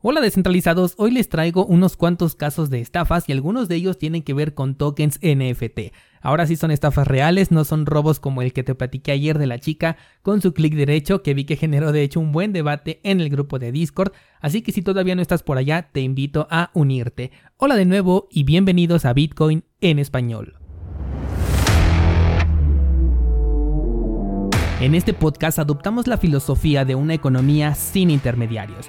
Hola descentralizados, hoy les traigo unos cuantos casos de estafas y algunos de ellos tienen que ver con tokens NFT. Ahora sí son estafas reales, no son robos como el que te platiqué ayer de la chica con su clic derecho que vi que generó de hecho un buen debate en el grupo de Discord, así que si todavía no estás por allá te invito a unirte. Hola de nuevo y bienvenidos a Bitcoin en español. En este podcast adoptamos la filosofía de una economía sin intermediarios,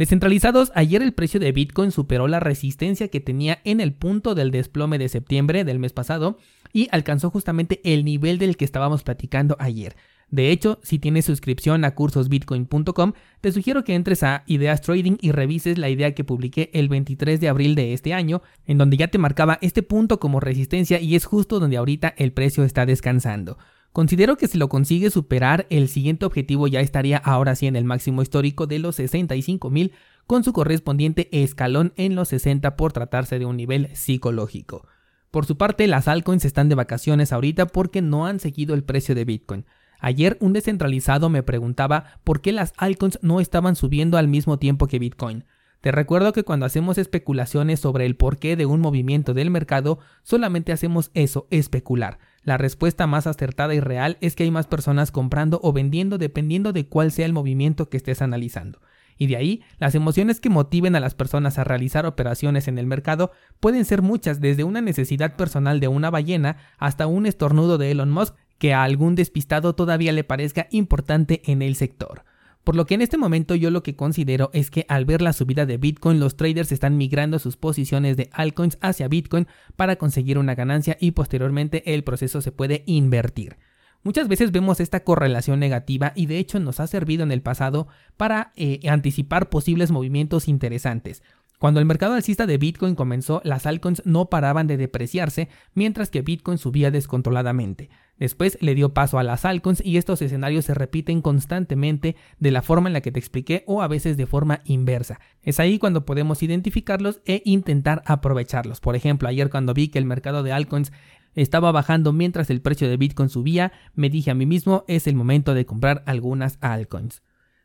Descentralizados, ayer el precio de Bitcoin superó la resistencia que tenía en el punto del desplome de septiembre del mes pasado y alcanzó justamente el nivel del que estábamos platicando ayer. De hecho, si tienes suscripción a cursosbitcoin.com, te sugiero que entres a Ideas Trading y revises la idea que publiqué el 23 de abril de este año, en donde ya te marcaba este punto como resistencia y es justo donde ahorita el precio está descansando. Considero que si lo consigue superar, el siguiente objetivo ya estaría ahora sí en el máximo histórico de los 65.000 con su correspondiente escalón en los 60 por tratarse de un nivel psicológico. Por su parte, las altcoins están de vacaciones ahorita porque no han seguido el precio de Bitcoin. Ayer un descentralizado me preguntaba por qué las altcoins no estaban subiendo al mismo tiempo que Bitcoin. Te recuerdo que cuando hacemos especulaciones sobre el porqué de un movimiento del mercado, solamente hacemos eso, especular. La respuesta más acertada y real es que hay más personas comprando o vendiendo dependiendo de cuál sea el movimiento que estés analizando. Y de ahí, las emociones que motiven a las personas a realizar operaciones en el mercado pueden ser muchas, desde una necesidad personal de una ballena hasta un estornudo de Elon Musk que a algún despistado todavía le parezca importante en el sector. Por lo que en este momento yo lo que considero es que al ver la subida de Bitcoin los traders están migrando sus posiciones de altcoins hacia Bitcoin para conseguir una ganancia y posteriormente el proceso se puede invertir. Muchas veces vemos esta correlación negativa y de hecho nos ha servido en el pasado para eh, anticipar posibles movimientos interesantes. Cuando el mercado alcista de Bitcoin comenzó, las altcoins no paraban de depreciarse, mientras que Bitcoin subía descontroladamente. Después le dio paso a las altcoins y estos escenarios se repiten constantemente de la forma en la que te expliqué o a veces de forma inversa. Es ahí cuando podemos identificarlos e intentar aprovecharlos. Por ejemplo, ayer cuando vi que el mercado de altcoins estaba bajando mientras el precio de Bitcoin subía, me dije a mí mismo es el momento de comprar algunas altcoins.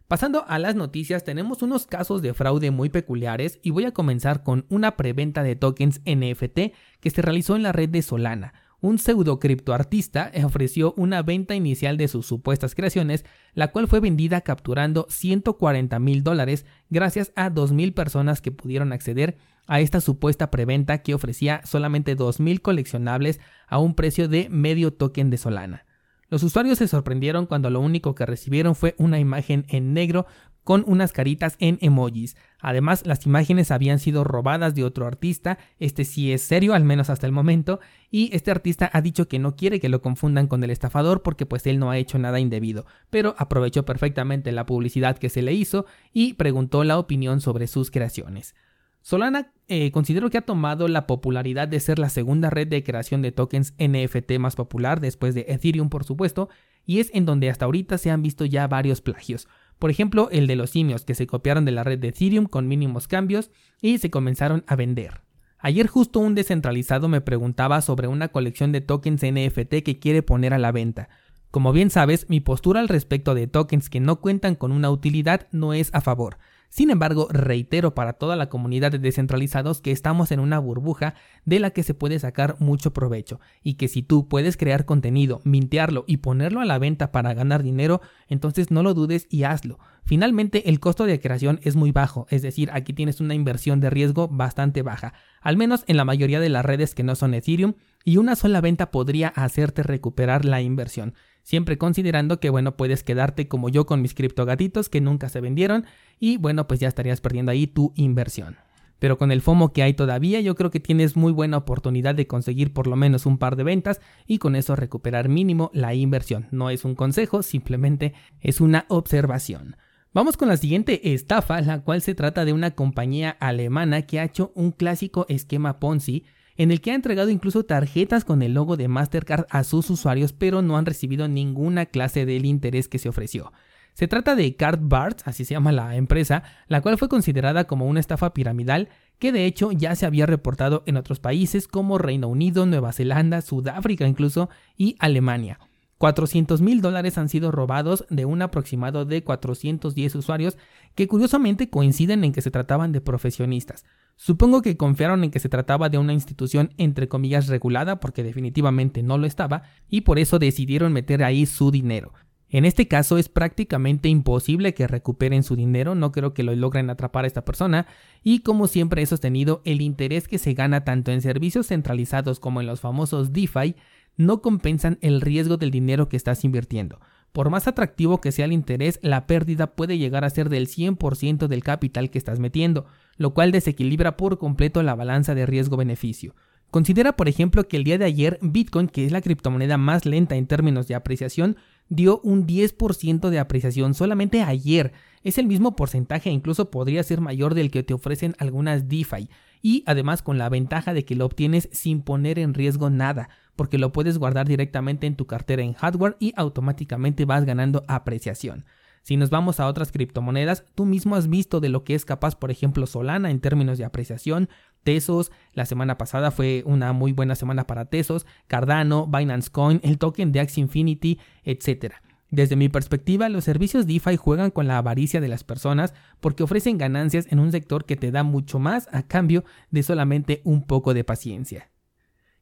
Pasando a las noticias, tenemos unos casos de fraude muy peculiares y voy a comenzar con una preventa de tokens NFT que se realizó en la red de Solana. Un pseudo criptoartista ofreció una venta inicial de sus supuestas creaciones, la cual fue vendida capturando 140 mil dólares gracias a 2.000 personas que pudieron acceder a esta supuesta preventa que ofrecía solamente 2.000 coleccionables a un precio de medio token de Solana. Los usuarios se sorprendieron cuando lo único que recibieron fue una imagen en negro con unas caritas en emojis. Además, las imágenes habían sido robadas de otro artista, este sí es serio, al menos hasta el momento, y este artista ha dicho que no quiere que lo confundan con el estafador porque pues él no ha hecho nada indebido, pero aprovechó perfectamente la publicidad que se le hizo y preguntó la opinión sobre sus creaciones. Solana eh, considero que ha tomado la popularidad de ser la segunda red de creación de tokens NFT más popular después de Ethereum por supuesto, y es en donde hasta ahorita se han visto ya varios plagios. Por ejemplo, el de los simios que se copiaron de la red de Ethereum con mínimos cambios y se comenzaron a vender. Ayer justo un descentralizado me preguntaba sobre una colección de tokens NFT que quiere poner a la venta. Como bien sabes, mi postura al respecto de tokens que no cuentan con una utilidad no es a favor. Sin embargo, reitero para toda la comunidad de descentralizados que estamos en una burbuja de la que se puede sacar mucho provecho y que si tú puedes crear contenido, mintearlo y ponerlo a la venta para ganar dinero, entonces no lo dudes y hazlo. Finalmente, el costo de creación es muy bajo, es decir, aquí tienes una inversión de riesgo bastante baja, al menos en la mayoría de las redes que no son Ethereum, y una sola venta podría hacerte recuperar la inversión siempre considerando que bueno, puedes quedarte como yo con mis criptogatitos que nunca se vendieron y bueno, pues ya estarías perdiendo ahí tu inversión. Pero con el FOMO que hay todavía, yo creo que tienes muy buena oportunidad de conseguir por lo menos un par de ventas y con eso recuperar mínimo la inversión. No es un consejo, simplemente es una observación. Vamos con la siguiente estafa, la cual se trata de una compañía alemana que ha hecho un clásico esquema Ponzi en el que ha entregado incluso tarjetas con el logo de Mastercard a sus usuarios, pero no han recibido ninguna clase del interés que se ofreció. Se trata de Cardbart, así se llama la empresa, la cual fue considerada como una estafa piramidal que de hecho ya se había reportado en otros países como Reino Unido, Nueva Zelanda, Sudáfrica incluso y Alemania. 400 mil dólares han sido robados de un aproximado de 410 usuarios que curiosamente coinciden en que se trataban de profesionistas. Supongo que confiaron en que se trataba de una institución entre comillas regulada porque definitivamente no lo estaba y por eso decidieron meter ahí su dinero. En este caso es prácticamente imposible que recuperen su dinero, no creo que lo logren atrapar a esta persona y como siempre he sostenido el interés que se gana tanto en servicios centralizados como en los famosos DeFi no compensan el riesgo del dinero que estás invirtiendo. Por más atractivo que sea el interés, la pérdida puede llegar a ser del 100% del capital que estás metiendo, lo cual desequilibra por completo la balanza de riesgo-beneficio. Considera, por ejemplo, que el día de ayer Bitcoin, que es la criptomoneda más lenta en términos de apreciación, dio un 10% de apreciación solamente ayer. Es el mismo porcentaje, incluso podría ser mayor del que te ofrecen algunas DeFi. Y además con la ventaja de que lo obtienes sin poner en riesgo nada porque lo puedes guardar directamente en tu cartera en hardware y automáticamente vas ganando apreciación. Si nos vamos a otras criptomonedas, tú mismo has visto de lo que es capaz, por ejemplo, Solana en términos de apreciación, Tesos, la semana pasada fue una muy buena semana para Tesos, Cardano, Binance Coin, el token de Axie Infinity, etc. Desde mi perspectiva, los servicios DeFi juegan con la avaricia de las personas porque ofrecen ganancias en un sector que te da mucho más a cambio de solamente un poco de paciencia.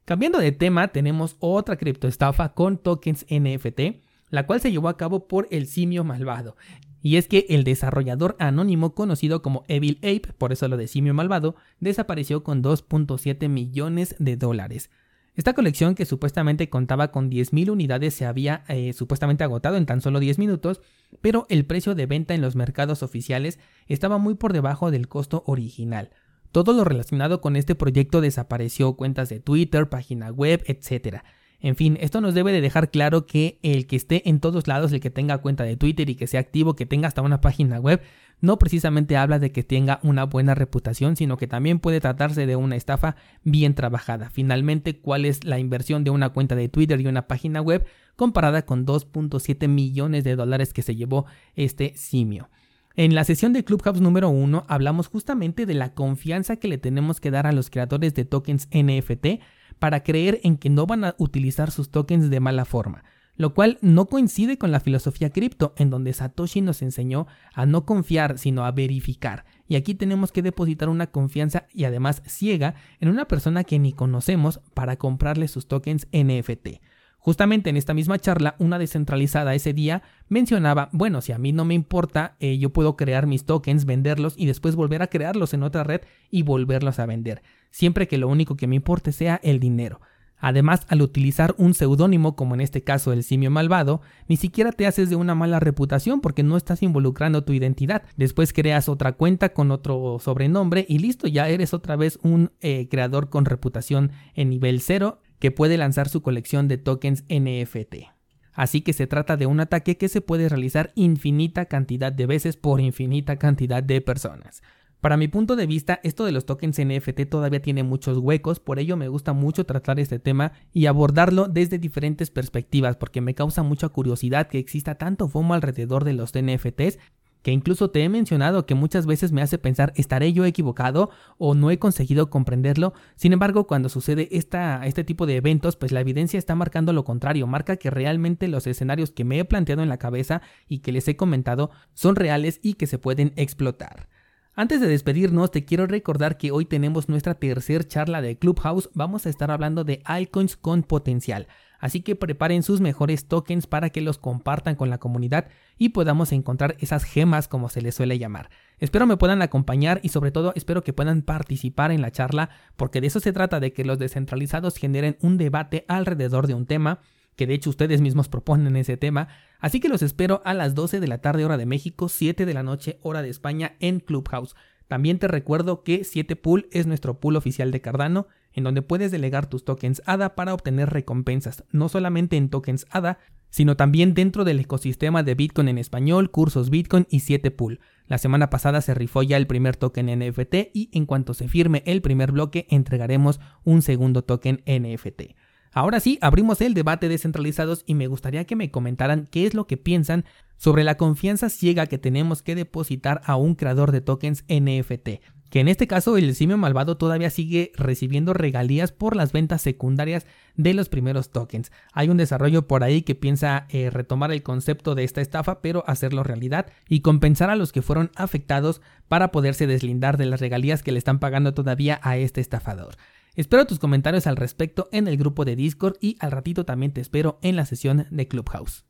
Cambiando de tema, tenemos otra criptoestafa con tokens NFT, la cual se llevó a cabo por el simio malvado. Y es que el desarrollador anónimo conocido como Evil Ape, por eso lo de simio malvado, desapareció con 2.7 millones de dólares. Esta colección que supuestamente contaba con 10.000 unidades se había eh, supuestamente agotado en tan solo 10 minutos, pero el precio de venta en los mercados oficiales estaba muy por debajo del costo original. Todo lo relacionado con este proyecto desapareció, cuentas de Twitter, página web, etc. En fin, esto nos debe de dejar claro que el que esté en todos lados, el que tenga cuenta de Twitter y que sea activo, que tenga hasta una página web, no precisamente habla de que tenga una buena reputación, sino que también puede tratarse de una estafa bien trabajada. Finalmente, ¿cuál es la inversión de una cuenta de Twitter y una página web comparada con 2.7 millones de dólares que se llevó este simio? En la sesión de Clubhouse número 1 hablamos justamente de la confianza que le tenemos que dar a los creadores de tokens NFT para creer en que no van a utilizar sus tokens de mala forma, lo cual no coincide con la filosofía cripto, en donde Satoshi nos enseñó a no confiar, sino a verificar. Y aquí tenemos que depositar una confianza y además ciega en una persona que ni conocemos para comprarle sus tokens NFT. Justamente en esta misma charla, una descentralizada ese día mencionaba, bueno, si a mí no me importa, eh, yo puedo crear mis tokens, venderlos y después volver a crearlos en otra red y volverlos a vender, siempre que lo único que me importe sea el dinero. Además, al utilizar un seudónimo, como en este caso el simio malvado, ni siquiera te haces de una mala reputación porque no estás involucrando tu identidad. Después creas otra cuenta con otro sobrenombre y listo, ya eres otra vez un eh, creador con reputación en nivel cero que puede lanzar su colección de tokens NFT. Así que se trata de un ataque que se puede realizar infinita cantidad de veces por infinita cantidad de personas. Para mi punto de vista, esto de los tokens NFT todavía tiene muchos huecos, por ello me gusta mucho tratar este tema y abordarlo desde diferentes perspectivas, porque me causa mucha curiosidad que exista tanto FOMO alrededor de los NFTs que incluso te he mencionado que muchas veces me hace pensar estaré yo equivocado o no he conseguido comprenderlo. Sin embargo, cuando sucede este tipo de eventos, pues la evidencia está marcando lo contrario, marca que realmente los escenarios que me he planteado en la cabeza y que les he comentado son reales y que se pueden explotar. Antes de despedirnos, te quiero recordar que hoy tenemos nuestra tercer charla de Clubhouse. Vamos a estar hablando de altcoins con potencial. Así que preparen sus mejores tokens para que los compartan con la comunidad y podamos encontrar esas gemas como se les suele llamar. Espero me puedan acompañar y sobre todo espero que puedan participar en la charla porque de eso se trata de que los descentralizados generen un debate alrededor de un tema que de hecho ustedes mismos proponen ese tema, así que los espero a las 12 de la tarde hora de México, 7 de la noche hora de España en Clubhouse. También te recuerdo que 7pool es nuestro pool oficial de Cardano en donde puedes delegar tus tokens ADA para obtener recompensas, no solamente en tokens ADA, sino también dentro del ecosistema de Bitcoin en español, cursos Bitcoin y 7pool. La semana pasada se rifó ya el primer token NFT y en cuanto se firme el primer bloque entregaremos un segundo token NFT. Ahora sí, abrimos el debate descentralizados y me gustaría que me comentaran qué es lo que piensan sobre la confianza ciega que tenemos que depositar a un creador de tokens NFT. Que en este caso el simio malvado todavía sigue recibiendo regalías por las ventas secundarias de los primeros tokens. Hay un desarrollo por ahí que piensa eh, retomar el concepto de esta estafa, pero hacerlo realidad y compensar a los que fueron afectados para poderse deslindar de las regalías que le están pagando todavía a este estafador. Espero tus comentarios al respecto en el grupo de Discord y al ratito también te espero en la sesión de Clubhouse.